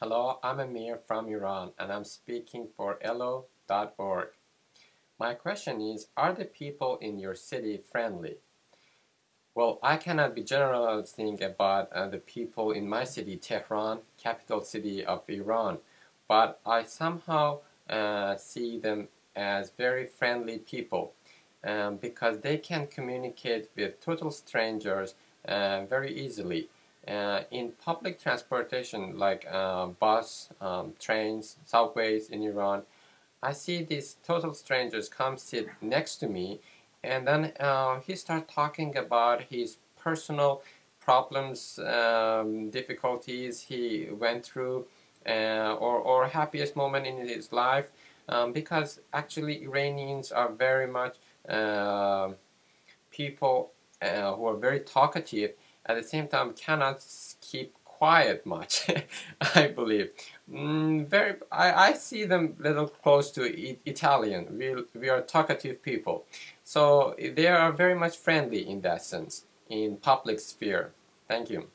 Hello, I'm Amir from Iran and I'm speaking for Elllo.org. My question is Are the people in your city friendly? Well, I cannot be generalizing about uh, the people in my city, Tehran, capital city of Iran, but I somehow uh, see them as very friendly people um, because they can communicate with total strangers uh, very easily. Uh, in public transportation like uh, bus, um, trains, subways in Iran, I see these total strangers come sit next to me, and then uh, he start talking about his personal problems, um, difficulties he went through, uh, or or happiest moment in his life, um, because actually Iranians are very much uh, people uh, who are very talkative at the same time cannot keep quiet much i believe. Mm, very I, I see them little close to italian. We, we are talkative people. So they are very much friendly in that sense in public sphere. Thank you